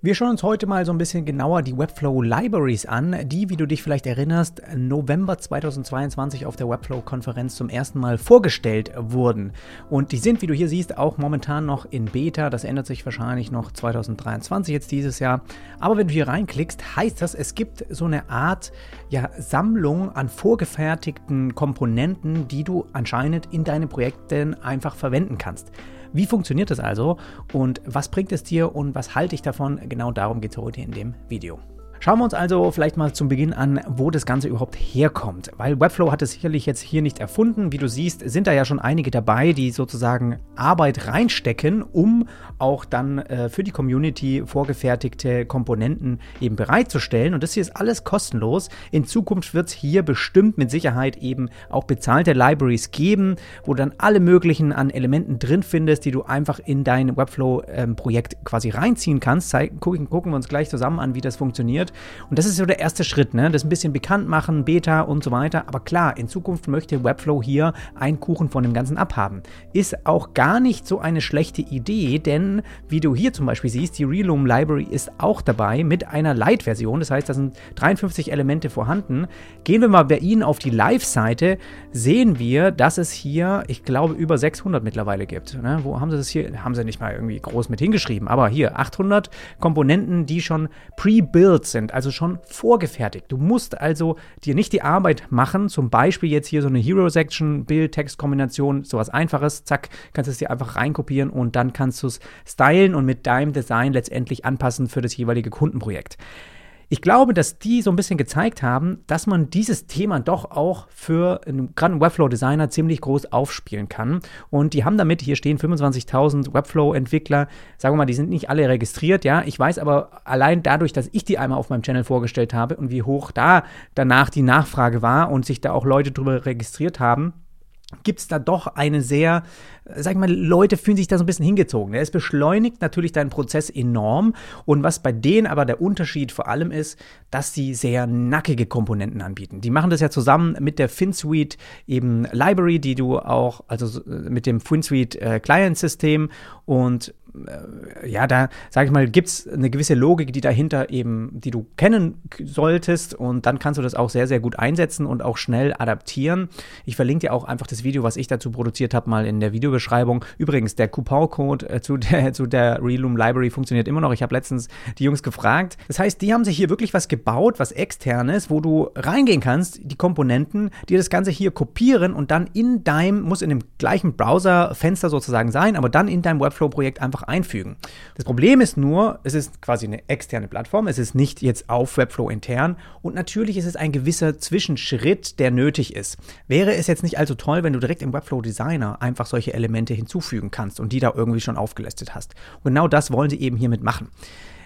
Wir schauen uns heute mal so ein bisschen genauer die Webflow Libraries an, die, wie du dich vielleicht erinnerst, November 2022 auf der Webflow-Konferenz zum ersten Mal vorgestellt wurden. Und die sind, wie du hier siehst, auch momentan noch in Beta. Das ändert sich wahrscheinlich noch 2023 jetzt dieses Jahr. Aber wenn du hier reinklickst, heißt das, es gibt so eine Art ja, Sammlung an vorgefertigten Komponenten, die du anscheinend in deinen Projekten einfach verwenden kannst. Wie funktioniert das also und was bringt es dir und was halte ich davon? Genau darum geht es heute in dem Video. Schauen wir uns also vielleicht mal zum Beginn an, wo das Ganze überhaupt herkommt. Weil Webflow hat es sicherlich jetzt hier nicht erfunden. Wie du siehst, sind da ja schon einige dabei, die sozusagen Arbeit reinstecken, um auch dann äh, für die Community vorgefertigte Komponenten eben bereitzustellen. Und das hier ist alles kostenlos. In Zukunft wird es hier bestimmt mit Sicherheit eben auch bezahlte Libraries geben, wo du dann alle möglichen an Elementen drin findest, die du einfach in dein Webflow-Projekt ähm, quasi reinziehen kannst. Zeig, gucken, gucken wir uns gleich zusammen an, wie das funktioniert wird. Und das ist so der erste Schritt, ne? das ein bisschen bekannt machen, Beta und so weiter. Aber klar, in Zukunft möchte Webflow hier einen Kuchen von dem Ganzen abhaben. Ist auch gar nicht so eine schlechte Idee, denn wie du hier zum Beispiel siehst, die Reloom Library ist auch dabei mit einer Light-Version. Das heißt, da sind 53 Elemente vorhanden. Gehen wir mal bei Ihnen auf die Live-Seite, sehen wir, dass es hier, ich glaube, über 600 mittlerweile gibt. Ne? Wo haben sie das hier? Haben sie nicht mal irgendwie groß mit hingeschrieben. Aber hier 800 Komponenten, die schon pre-built sind sind, also schon vorgefertigt. Du musst also dir nicht die Arbeit machen, zum Beispiel jetzt hier so eine Hero-Section, Bild-Text-Kombination, sowas einfaches, zack, kannst du es dir einfach reinkopieren und dann kannst du es stylen und mit deinem Design letztendlich anpassen für das jeweilige Kundenprojekt. Ich glaube, dass die so ein bisschen gezeigt haben, dass man dieses Thema doch auch für einen, gerade einen Webflow-Designer ziemlich groß aufspielen kann. Und die haben damit, hier stehen 25.000 Webflow-Entwickler, sagen wir mal, die sind nicht alle registriert, ja. Ich weiß aber allein dadurch, dass ich die einmal auf meinem Channel vorgestellt habe und wie hoch da danach die Nachfrage war und sich da auch Leute drüber registriert haben, gibt es da doch eine sehr, sag ich mal, Leute fühlen sich da so ein bisschen hingezogen. Es beschleunigt natürlich deinen Prozess enorm. Und was bei denen aber der Unterschied vor allem ist, dass sie sehr nackige Komponenten anbieten. Die machen das ja zusammen mit der FinSuite eben Library, die du auch, also mit dem FinSuite äh, Client System und äh, ja, da sage ich mal, gibt es eine gewisse Logik, die dahinter eben, die du kennen solltest und dann kannst du das auch sehr, sehr gut einsetzen und auch schnell adaptieren. Ich verlinke dir auch einfach das Video, was ich dazu produziert habe, mal in der Videobeschreibung. Übrigens, der Coupon-Code äh, zu der, zu der Reloom Library funktioniert immer noch. Ich habe letztens die Jungs gefragt. Das heißt, die haben sich hier wirklich was gebaut, was externes, wo du reingehen kannst, die Komponenten, die das Ganze hier kopieren und dann in deinem, muss in dem gleichen Browser-Fenster sozusagen sein, aber dann in deinem Webflow-Projekt einfach einfügen. Das Problem ist nur, es ist quasi eine externe Plattform, es ist nicht jetzt auf Webflow intern und natürlich ist es ein gewisser Zwischenschritt, der nötig ist. Wäre es jetzt nicht allzu toll, wenn du direkt im Webflow Designer einfach solche Elemente hinzufügen kannst und die da irgendwie schon aufgelistet hast. Und genau das wollen sie eben hiermit machen.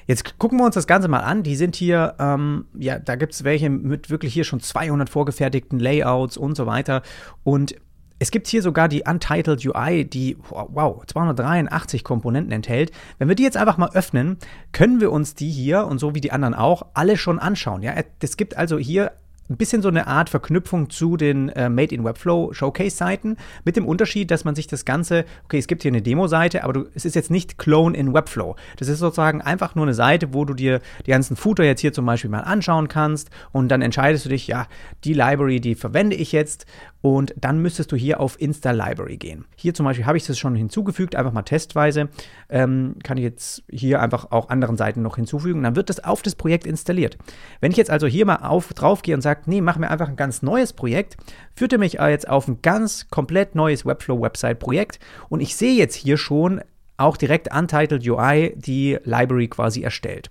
Jetzt gucken wir uns das Ganze mal an. Die sind hier, ähm, ja, da gibt es welche mit wirklich hier schon 200 vorgefertigten Layouts und so weiter. Und es gibt hier sogar die Untitled UI, die, wow, 283 Komponenten enthält. Wenn wir die jetzt einfach mal öffnen, können wir uns die hier und so wie die anderen auch alle schon anschauen. Ja, es gibt also hier ein bisschen so eine Art Verknüpfung zu den äh, Made in Webflow Showcase-Seiten, mit dem Unterschied, dass man sich das Ganze, okay, es gibt hier eine Demo-Seite, aber du, es ist jetzt nicht Clone in Webflow. Das ist sozusagen einfach nur eine Seite, wo du dir die ganzen Footer jetzt hier zum Beispiel mal anschauen kannst und dann entscheidest du dich, ja, die Library, die verwende ich jetzt und dann müsstest du hier auf Insta Library gehen. Hier zum Beispiel habe ich das schon hinzugefügt, einfach mal testweise. Ähm, kann ich jetzt hier einfach auch anderen Seiten noch hinzufügen. Dann wird das auf das Projekt installiert. Wenn ich jetzt also hier mal auf, drauf gehe und sage, nee, mach mir einfach ein ganz neues Projekt, führt er mich jetzt auf ein ganz komplett neues Webflow-Website-Projekt und ich sehe jetzt hier schon auch direkt Untitled UI die Library quasi erstellt.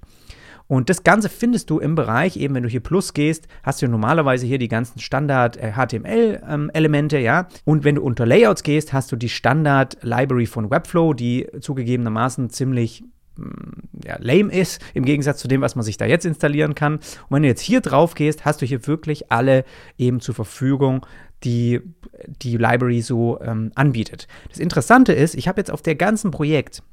Und das Ganze findest du im Bereich, eben wenn du hier Plus gehst, hast du normalerweise hier die ganzen Standard HTML-Elemente, ähm, ja. Und wenn du unter Layouts gehst, hast du die Standard-Library von Webflow, die zugegebenermaßen ziemlich ja, lame ist, im Gegensatz zu dem, was man sich da jetzt installieren kann. Und wenn du jetzt hier drauf gehst, hast du hier wirklich alle eben zur Verfügung, die die Library so ähm, anbietet. Das Interessante ist, ich habe jetzt auf der ganzen Projekt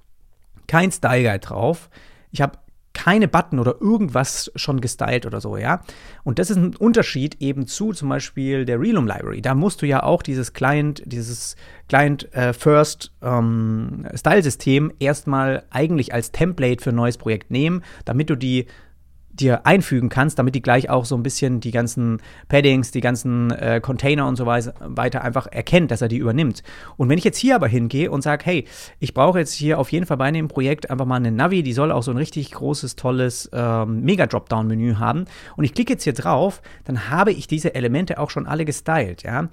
kein Style Guide drauf. Ich habe keine Button oder irgendwas schon gestylt oder so, ja. Und das ist ein Unterschied eben zu zum Beispiel der Realum Library. Da musst du ja auch dieses Client, dieses Client äh, First ähm, Style-System erstmal eigentlich als Template für ein neues Projekt nehmen, damit du die dir einfügen kannst, damit die gleich auch so ein bisschen die ganzen Paddings, die ganzen äh, Container und so weiter einfach erkennt, dass er die übernimmt. Und wenn ich jetzt hier aber hingehe und sage, hey, ich brauche jetzt hier auf jeden Fall bei dem Projekt einfach mal eine Navi, die soll auch so ein richtig großes, tolles ähm, Mega-Dropdown-Menü haben und ich klicke jetzt hier drauf, dann habe ich diese Elemente auch schon alle gestylt, ja.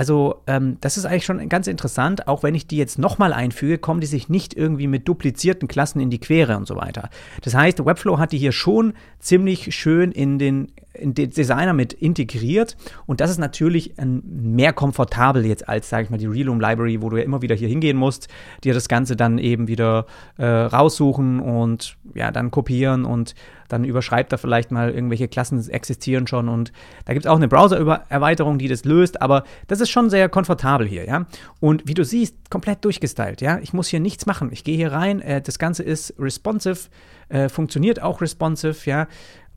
Also ähm, das ist eigentlich schon ganz interessant, auch wenn ich die jetzt nochmal einfüge, kommen die sich nicht irgendwie mit duplizierten Klassen in die Quere und so weiter. Das heißt, Webflow hat die hier schon ziemlich schön in den, in den Designer mit integriert und das ist natürlich ein, mehr komfortabel jetzt als, sage ich mal, die Realum Library, wo du ja immer wieder hier hingehen musst, dir das Ganze dann eben wieder äh, raussuchen und ja, dann kopieren und dann überschreibt er vielleicht mal irgendwelche Klassen existieren schon und da gibt es auch eine Browser-Erweiterung, die das löst, aber das ist schon sehr komfortabel hier, ja. Und wie du siehst, komplett durchgestylt, ja. Ich muss hier nichts machen. Ich gehe hier rein, äh, das Ganze ist responsive, äh, funktioniert auch responsive, ja.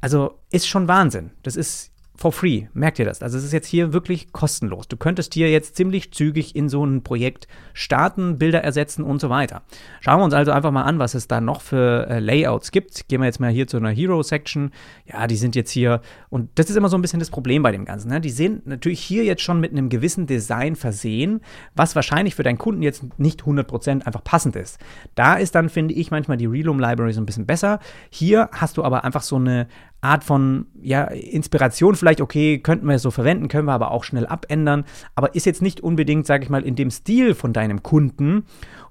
Also ist schon Wahnsinn. Das ist for free. Merkt ihr das? Also es ist jetzt hier wirklich kostenlos. Du könntest hier jetzt ziemlich zügig in so ein Projekt starten, Bilder ersetzen und so weiter. Schauen wir uns also einfach mal an, was es da noch für äh, Layouts gibt. Gehen wir jetzt mal hier zu einer Hero-Section. Ja, die sind jetzt hier, und das ist immer so ein bisschen das Problem bei dem Ganzen. Ne? Die sind natürlich hier jetzt schon mit einem gewissen Design versehen, was wahrscheinlich für deinen Kunden jetzt nicht 100% einfach passend ist. Da ist dann, finde ich, manchmal die Reloom Library so ein bisschen besser. Hier hast du aber einfach so eine Art von ja, Inspiration vielleicht, okay, könnten wir es so verwenden, können wir aber auch schnell abändern, aber ist jetzt nicht unbedingt, sage ich mal, in dem Stil von deinem Kunden.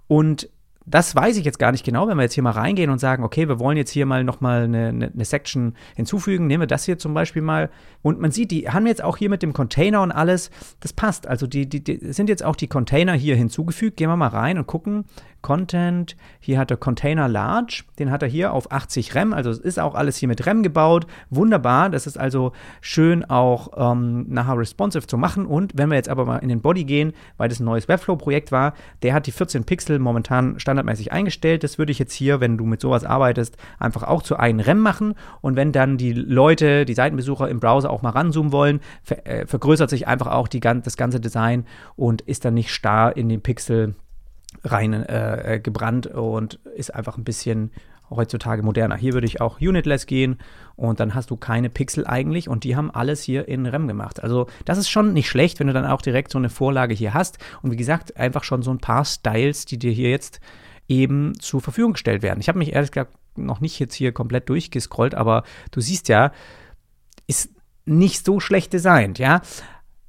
Und das weiß ich jetzt gar nicht genau, wenn wir jetzt hier mal reingehen und sagen, okay, wir wollen jetzt hier mal nochmal eine, eine, eine Section hinzufügen, nehmen wir das hier zum Beispiel mal. Und man sieht, die haben jetzt auch hier mit dem Container und alles, das passt. Also die, die, die sind jetzt auch die Container hier hinzugefügt. Gehen wir mal rein und gucken, Content. Hier hat er Container Large, den hat er hier auf 80 REM, also es ist auch alles hier mit REM gebaut. Wunderbar, das ist also schön auch ähm, nachher responsive zu machen. Und wenn wir jetzt aber mal in den Body gehen, weil das ein neues Webflow-Projekt war, der hat die 14 Pixel momentan standardmäßig eingestellt. Das würde ich jetzt hier, wenn du mit sowas arbeitest, einfach auch zu einem REM machen. Und wenn dann die Leute, die Seitenbesucher im Browser auch mal ranzoomen wollen, ver äh, vergrößert sich einfach auch die, das ganze Design und ist dann nicht starr in den Pixel rein äh, äh, gebrannt und ist einfach ein bisschen heutzutage moderner. Hier würde ich auch Unitless gehen und dann hast du keine Pixel eigentlich und die haben alles hier in REM gemacht. Also das ist schon nicht schlecht, wenn du dann auch direkt so eine Vorlage hier hast und wie gesagt einfach schon so ein paar Styles, die dir hier jetzt eben zur Verfügung gestellt werden. Ich habe mich ehrlich gesagt noch nicht jetzt hier komplett durchgescrollt, aber du siehst ja, ist nicht so schlecht designt, ja.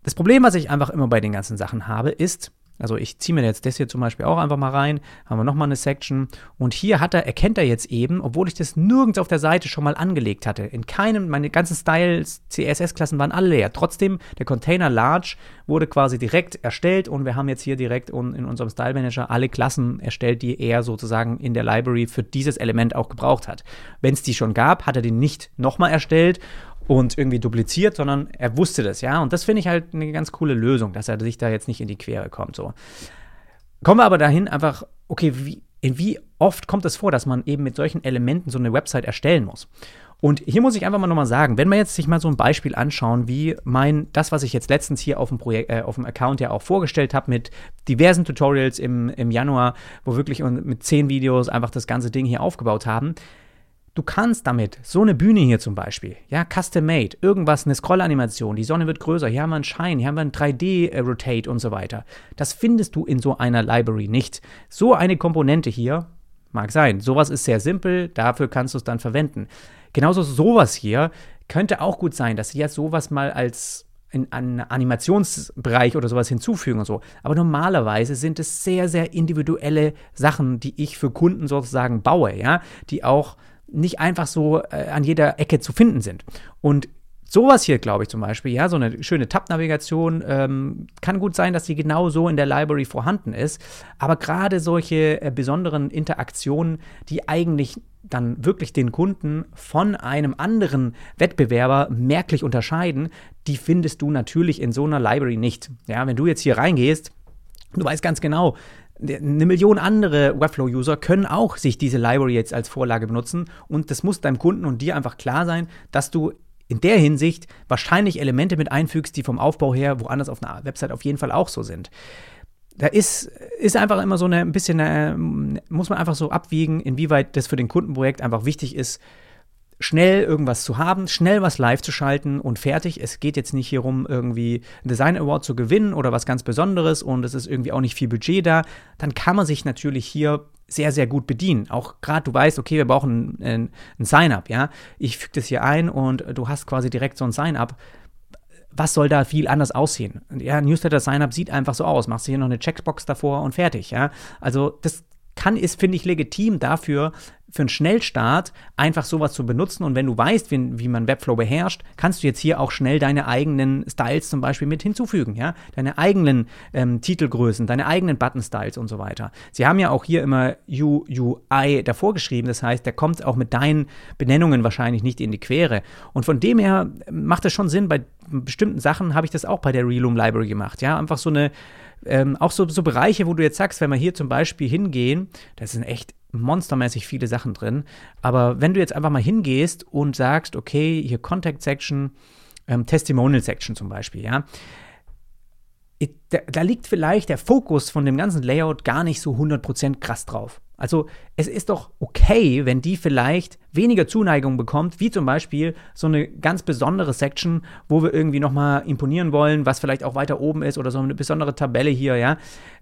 Das Problem, was ich einfach immer bei den ganzen Sachen habe, ist, also ich ziehe mir jetzt das hier zum Beispiel auch einfach mal rein, haben wir nochmal eine Section und hier hat er, erkennt er jetzt eben, obwohl ich das nirgends auf der Seite schon mal angelegt hatte, in keinem, meine ganzen Styles, CSS-Klassen waren alle leer. Trotzdem, der Container Large wurde quasi direkt erstellt und wir haben jetzt hier direkt in unserem Style Manager alle Klassen erstellt, die er sozusagen in der Library für dieses Element auch gebraucht hat. Wenn es die schon gab, hat er die nicht nochmal erstellt und irgendwie dupliziert, sondern er wusste das, ja. Und das finde ich halt eine ganz coole Lösung, dass er sich da jetzt nicht in die Quere kommt. So. Kommen wir aber dahin einfach, okay, wie, wie oft kommt es vor, dass man eben mit solchen Elementen so eine Website erstellen muss? Und hier muss ich einfach mal nochmal sagen, wenn wir jetzt sich mal so ein Beispiel anschauen, wie mein, das, was ich jetzt letztens hier auf dem Projekt, äh, auf dem Account ja auch vorgestellt habe, mit diversen Tutorials im, im Januar, wo wirklich mit zehn Videos einfach das ganze Ding hier aufgebaut haben, Du kannst damit so eine Bühne hier zum Beispiel, ja, custom made, irgendwas, eine Scroll-Animation, die Sonne wird größer, hier haben wir einen Shine, hier haben wir einen 3D-Rotate und so weiter. Das findest du in so einer Library nicht. So eine Komponente hier mag sein. Sowas ist sehr simpel, dafür kannst du es dann verwenden. Genauso sowas hier könnte auch gut sein, dass sie jetzt sowas mal als in einen Animationsbereich oder sowas hinzufügen und so. Aber normalerweise sind es sehr, sehr individuelle Sachen, die ich für Kunden sozusagen baue, ja, die auch nicht einfach so äh, an jeder Ecke zu finden sind. Und Sowas hier, glaube ich zum Beispiel, ja, so eine schöne Tab-Navigation, ähm, kann gut sein, dass sie genau so in der Library vorhanden ist. Aber gerade solche äh, besonderen Interaktionen, die eigentlich dann wirklich den Kunden von einem anderen Wettbewerber merklich unterscheiden, die findest du natürlich in so einer Library nicht. Ja, wenn du jetzt hier reingehst, du weißt ganz genau, eine Million andere Webflow-User können auch sich diese Library jetzt als Vorlage benutzen und das muss deinem Kunden und dir einfach klar sein, dass du in der Hinsicht wahrscheinlich Elemente mit einfügst, die vom Aufbau her woanders auf einer Website auf jeden Fall auch so sind. Da ist, ist einfach immer so eine, ein bisschen, eine, muss man einfach so abwiegen, inwieweit das für den Kundenprojekt einfach wichtig ist, schnell irgendwas zu haben, schnell was live zu schalten und fertig. Es geht jetzt nicht hier um irgendwie einen Design Award zu gewinnen oder was ganz Besonderes und es ist irgendwie auch nicht viel Budget da. Dann kann man sich natürlich hier sehr, sehr gut bedienen. Auch gerade du weißt, okay, wir brauchen ein, ein Sign-up, ja. Ich füge das hier ein und du hast quasi direkt so ein Sign-up. Was soll da viel anders aussehen? Ja, Newsletter Sign-up sieht einfach so aus. Machst du hier noch eine Checkbox davor und fertig, ja. Also das kann, ist, finde ich, legitim dafür, für einen Schnellstart einfach sowas zu benutzen. Und wenn du weißt, wie, wie man Webflow beherrscht, kannst du jetzt hier auch schnell deine eigenen Styles zum Beispiel mit hinzufügen, ja? Deine eigenen ähm, Titelgrößen, deine eigenen Button-Styles und so weiter. Sie haben ja auch hier immer UUI davor geschrieben, das heißt, der kommt auch mit deinen Benennungen wahrscheinlich nicht in die Quere. Und von dem her macht es schon Sinn, bei bestimmten Sachen habe ich das auch bei der Reloom Library gemacht, ja? Einfach so eine ähm, auch so, so Bereiche, wo du jetzt sagst, wenn wir hier zum Beispiel hingehen, da sind echt monstermäßig viele Sachen drin. Aber wenn du jetzt einfach mal hingehst und sagst, okay, hier Contact Section, ähm, Testimonial Section zum Beispiel, ja, da, da, liegt vielleicht der Fokus von dem ganzen Layout gar nicht so 100% krass drauf. Also es ist doch okay, wenn die vielleicht weniger Zuneigung bekommt, wie zum Beispiel so eine ganz besondere Section, wo wir irgendwie nochmal imponieren wollen, was vielleicht auch weiter oben ist oder so eine besondere Tabelle hier, ja.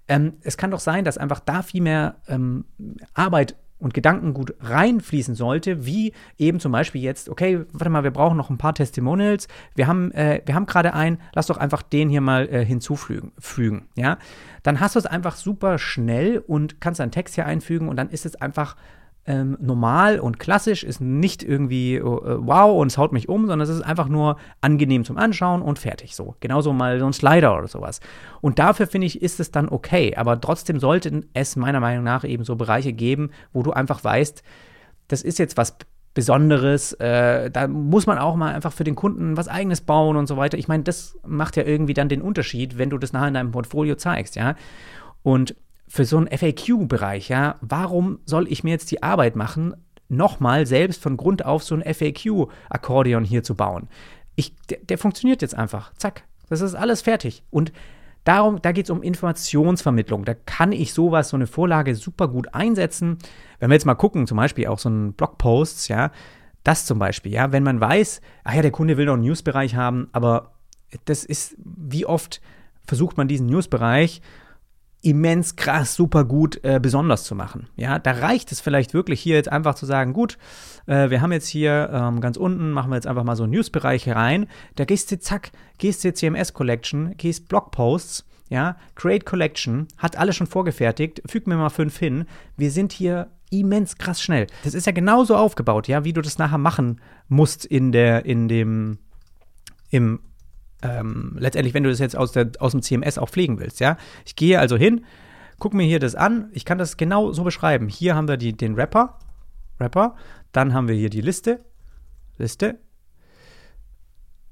Ähm, es kann doch sein, dass einfach da viel mehr ähm, Arbeit und Gedankengut reinfließen sollte, wie eben zum Beispiel jetzt, okay, warte mal, wir brauchen noch ein paar Testimonials, wir haben, äh, haben gerade einen, lass doch einfach den hier mal äh, hinzufügen, fügen, ja. Dann hast du es einfach super schnell und kannst einen Text hier einfügen und dann ist es einfach ähm, normal und klassisch, ist nicht irgendwie äh, wow und es haut mich um, sondern es ist einfach nur angenehm zum Anschauen und fertig so. Genauso mal so ein Slider oder sowas. Und dafür finde ich, ist es dann okay. Aber trotzdem sollten es meiner Meinung nach eben so Bereiche geben, wo du einfach weißt, das ist jetzt was Besonderes. Äh, da muss man auch mal einfach für den Kunden was Eigenes bauen und so weiter. Ich meine, das macht ja irgendwie dann den Unterschied, wenn du das nachher in deinem Portfolio zeigst, ja. Und für so einen FAQ-Bereich, ja, warum soll ich mir jetzt die Arbeit machen, nochmal selbst von Grund auf so ein FAQ-Akkordeon hier zu bauen? Ich, der, der funktioniert jetzt einfach. Zack. Das ist alles fertig. Und Darum, da geht es um Informationsvermittlung. Da kann ich sowas, so eine Vorlage super gut einsetzen. Wenn wir jetzt mal gucken, zum Beispiel auch so ein Blogposts, ja, das zum Beispiel, ja, wenn man weiß, ach ja, der Kunde will noch einen Newsbereich haben, aber das ist, wie oft versucht man diesen Newsbereich immens krass, super gut äh, besonders zu machen. Ja, da reicht es vielleicht wirklich hier jetzt einfach zu sagen, gut, äh, wir haben jetzt hier ähm, ganz unten, machen wir jetzt einfach mal so einen News-Bereich rein. Da gehst du, zack, gehst du CMS Collection, gehst Blogposts, ja, Create Collection, hat alles schon vorgefertigt, füg mir mal fünf hin. Wir sind hier immens krass schnell. Das ist ja genauso aufgebaut, ja, wie du das nachher machen musst in der, in dem, im ähm, letztendlich, wenn du das jetzt aus, der, aus dem CMS auch pflegen willst, ja. Ich gehe also hin, gucke mir hier das an, ich kann das genau so beschreiben. Hier haben wir die, den Rapper, Rapper, dann haben wir hier die Liste, Liste,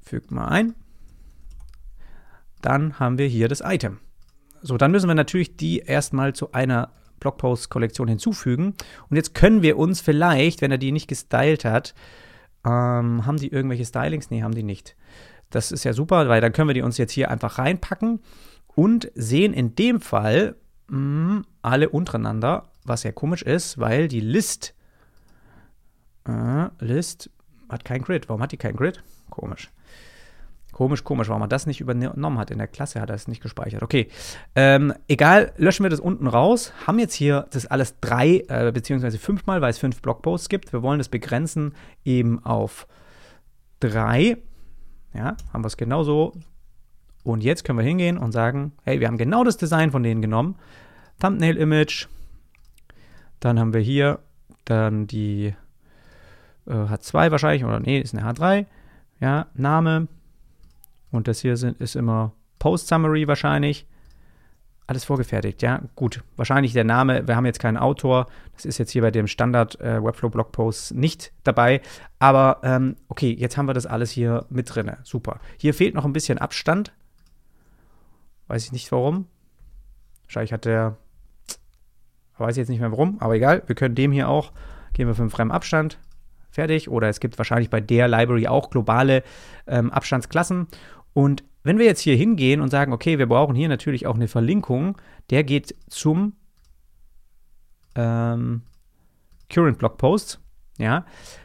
fügt mal ein, dann haben wir hier das Item. So, dann müssen wir natürlich die erstmal zu einer Blogpost-Kollektion hinzufügen. Und jetzt können wir uns vielleicht, wenn er die nicht gestylt hat, ähm, haben die irgendwelche Stylings? Nee, haben die nicht. Das ist ja super, weil dann können wir die uns jetzt hier einfach reinpacken und sehen in dem Fall mh, mm, alle untereinander, was ja komisch ist, weil die List, äh, List hat kein Grid. Warum hat die kein Grid? Komisch. Komisch, komisch, warum er das nicht übernommen hat. In der Klasse hat er es nicht gespeichert. Okay, ähm, egal, löschen wir das unten raus. Haben jetzt hier das alles drei, äh, beziehungsweise fünfmal, weil es fünf Blogposts gibt. Wir wollen das begrenzen eben auf drei. Ja, haben wir es genauso. Und jetzt können wir hingehen und sagen, hey, wir haben genau das Design von denen genommen. Thumbnail Image. Dann haben wir hier dann die äh, H2 wahrscheinlich, oder nee, ist eine H3. Ja, Name. Und das hier sind, ist immer Post Summary wahrscheinlich alles vorgefertigt, ja. Gut, wahrscheinlich der Name, wir haben jetzt keinen Autor, das ist jetzt hier bei dem Standard äh, Webflow Blogpost nicht dabei, aber ähm, okay, jetzt haben wir das alles hier mit drin, super. Hier fehlt noch ein bisschen Abstand, weiß ich nicht warum. Wahrscheinlich hat der Weiß ich jetzt nicht mehr warum, aber egal. Wir können dem hier auch, gehen wir fünf Frame Abstand, fertig. Oder es gibt wahrscheinlich bei der Library auch globale ähm, Abstandsklassen. Und wenn wir jetzt hier hingehen und sagen, okay, wir brauchen hier natürlich auch eine Verlinkung, der geht zum ähm, Current Blog Post, ja,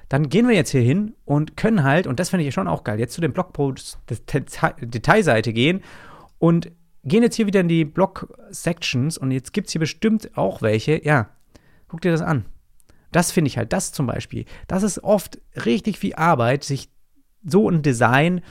dann gehen wir jetzt hier hin und können halt, und das finde ich schon auch geil, jetzt zu den Blogposts Detailseite gehen und gehen jetzt hier wieder in die Blog-Sections und jetzt gibt es hier bestimmt auch welche. Ja, guck dir das an. Das finde ich halt, das zum Beispiel. Das ist oft richtig viel Arbeit, sich so ein Design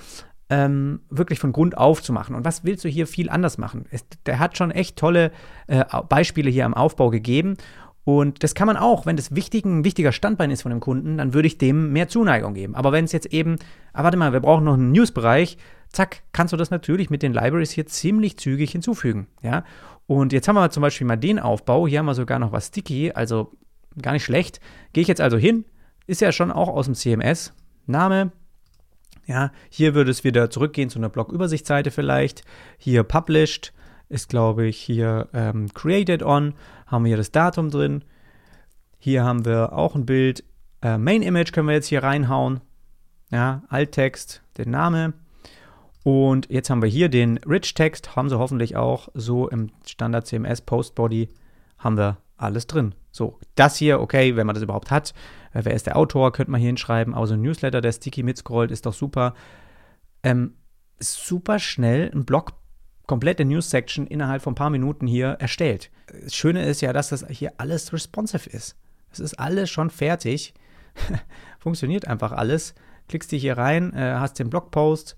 ähm, wirklich von Grund auf zu machen. Und was willst du hier viel anders machen? Es, der hat schon echt tolle äh, Beispiele hier am Aufbau gegeben. Und das kann man auch, wenn das wichtig, ein wichtiger Standbein ist von dem Kunden, dann würde ich dem mehr Zuneigung geben. Aber wenn es jetzt eben, ah, warte mal, wir brauchen noch einen News-Bereich, zack, kannst du das natürlich mit den Libraries hier ziemlich zügig hinzufügen. Ja? Und jetzt haben wir zum Beispiel mal den Aufbau. Hier haben wir sogar noch was sticky, also gar nicht schlecht. Gehe ich jetzt also hin, ist ja schon auch aus dem CMS. Name, ja, hier würde es wieder zurückgehen zu einer Blog-Übersichtsseite vielleicht. Hier Published ist, glaube ich, hier ähm, Created On. Haben wir hier das Datum drin. Hier haben wir auch ein Bild. Äh, Main Image können wir jetzt hier reinhauen. Ja, Alttext, den Name. Und jetzt haben wir hier den Rich Text, haben sie hoffentlich auch so im Standard CMS Post Body haben wir alles drin. So, das hier, okay, wenn man das überhaupt hat. Äh, wer ist der Autor, könnte man hier hinschreiben. Aber so ein Newsletter, der Sticky mitscrollt, ist doch super. Ähm, super schnell ein Blog, komplette News-Section innerhalb von ein paar Minuten hier erstellt. Das Schöne ist ja, dass das hier alles responsive ist. Es ist alles schon fertig. Funktioniert einfach alles. Klickst dich hier rein, äh, hast den Blogpost,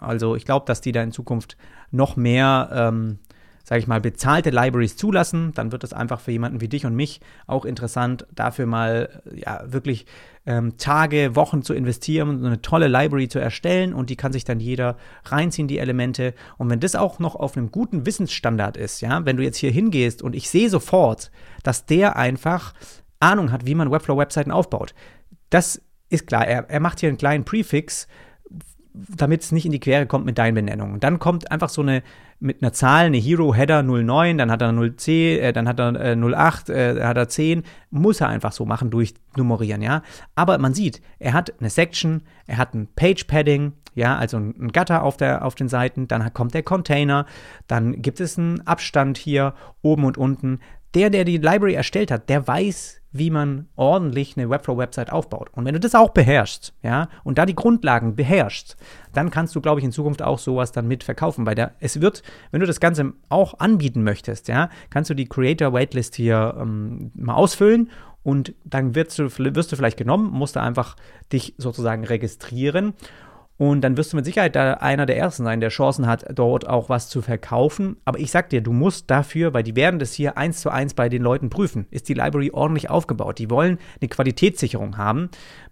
also ich glaube, dass die da in Zukunft noch mehr, ähm, sage ich mal, bezahlte Libraries zulassen. Dann wird es einfach für jemanden wie dich und mich auch interessant, dafür mal ja wirklich ähm, Tage, Wochen zu investieren und eine tolle Library zu erstellen und die kann sich dann jeder reinziehen, die Elemente. Und wenn das auch noch auf einem guten Wissensstandard ist, ja, wenn du jetzt hier hingehst und ich sehe sofort, dass der einfach Ahnung hat, wie man Webflow-Webseiten aufbaut. Das ist klar, er, er macht hier einen kleinen Prefix, damit es nicht in die Quere kommt mit deinen Benennungen. Dann kommt einfach so eine mit einer Zahl, eine Hero Header 09, dann hat er 0C, äh, dann hat er äh, 08, äh, dann hat er 10, muss er einfach so machen, durchnummerieren, ja. Aber man sieht, er hat eine Section, er hat ein Page Padding, ja, also ein Gutter auf, der, auf den Seiten, dann kommt der Container, dann gibt es einen Abstand hier oben und unten. Der, der die Library erstellt hat, der weiß, wie man ordentlich eine Webflow-Website aufbaut. Und wenn du das auch beherrschst, ja, und da die Grundlagen beherrschst, dann kannst du, glaube ich, in Zukunft auch sowas dann mit verkaufen, weil da, es wird, wenn du das Ganze auch anbieten möchtest, ja, kannst du die Creator Waitlist hier ähm, mal ausfüllen und dann wirst du, wirst du vielleicht genommen, musst du einfach dich sozusagen registrieren und dann wirst du mit Sicherheit da einer der Ersten sein, der Chancen hat, dort auch was zu verkaufen. Aber ich sag dir, du musst dafür, weil die werden das hier eins zu eins bei den Leuten prüfen. Ist die Library ordentlich aufgebaut? Die wollen eine Qualitätssicherung haben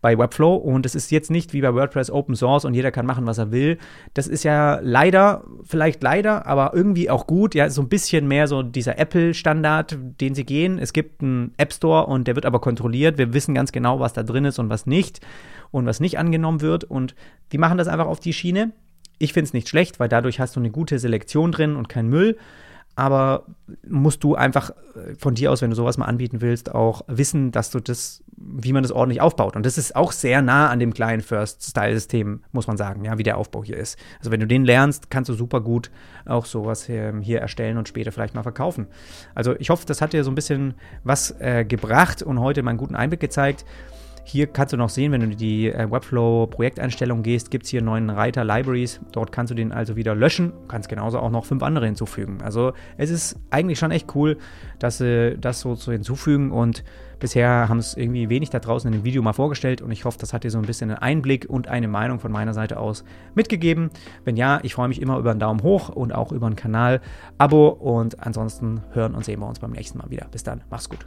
bei Webflow. Und es ist jetzt nicht wie bei WordPress Open Source und jeder kann machen, was er will. Das ist ja leider, vielleicht leider, aber irgendwie auch gut. Ja, so ein bisschen mehr so dieser Apple-Standard, den sie gehen. Es gibt einen App Store und der wird aber kontrolliert. Wir wissen ganz genau, was da drin ist und was nicht und was nicht angenommen wird. Und die machen das einfach auf die Schiene. Ich finde es nicht schlecht, weil dadurch hast du eine gute Selektion drin und kein Müll. Aber musst du einfach äh, von dir aus, wenn du sowas mal anbieten willst, auch wissen, dass du das, wie man das ordentlich aufbaut. Und das ist auch sehr nah an dem kleinen First-Style-System, muss man sagen, ja, wie der Aufbau hier ist. Also wenn du den lernst, kannst du super gut auch sowas hier erstellen und später vielleicht mal verkaufen. Also ich hoffe, das hat dir so ein bisschen was äh, gebracht und heute mal einen guten Einblick gezeigt. Hier kannst du noch sehen, wenn du in die äh, Webflow-Projekteinstellung gehst, gibt es hier einen neuen Reiter Libraries. Dort kannst du den also wieder löschen. Kannst genauso auch noch fünf andere hinzufügen. Also es ist eigentlich schon echt cool, dass sie das so zu hinzufügen und bisher haben es irgendwie wenig da draußen in dem Video mal vorgestellt und ich hoffe, das hat dir so ein bisschen einen Einblick und eine Meinung von meiner Seite aus mitgegeben. Wenn ja, ich freue mich immer über einen Daumen hoch und auch über einen Kanal, Abo und ansonsten hören und sehen wir uns beim nächsten Mal wieder. Bis dann, mach's gut.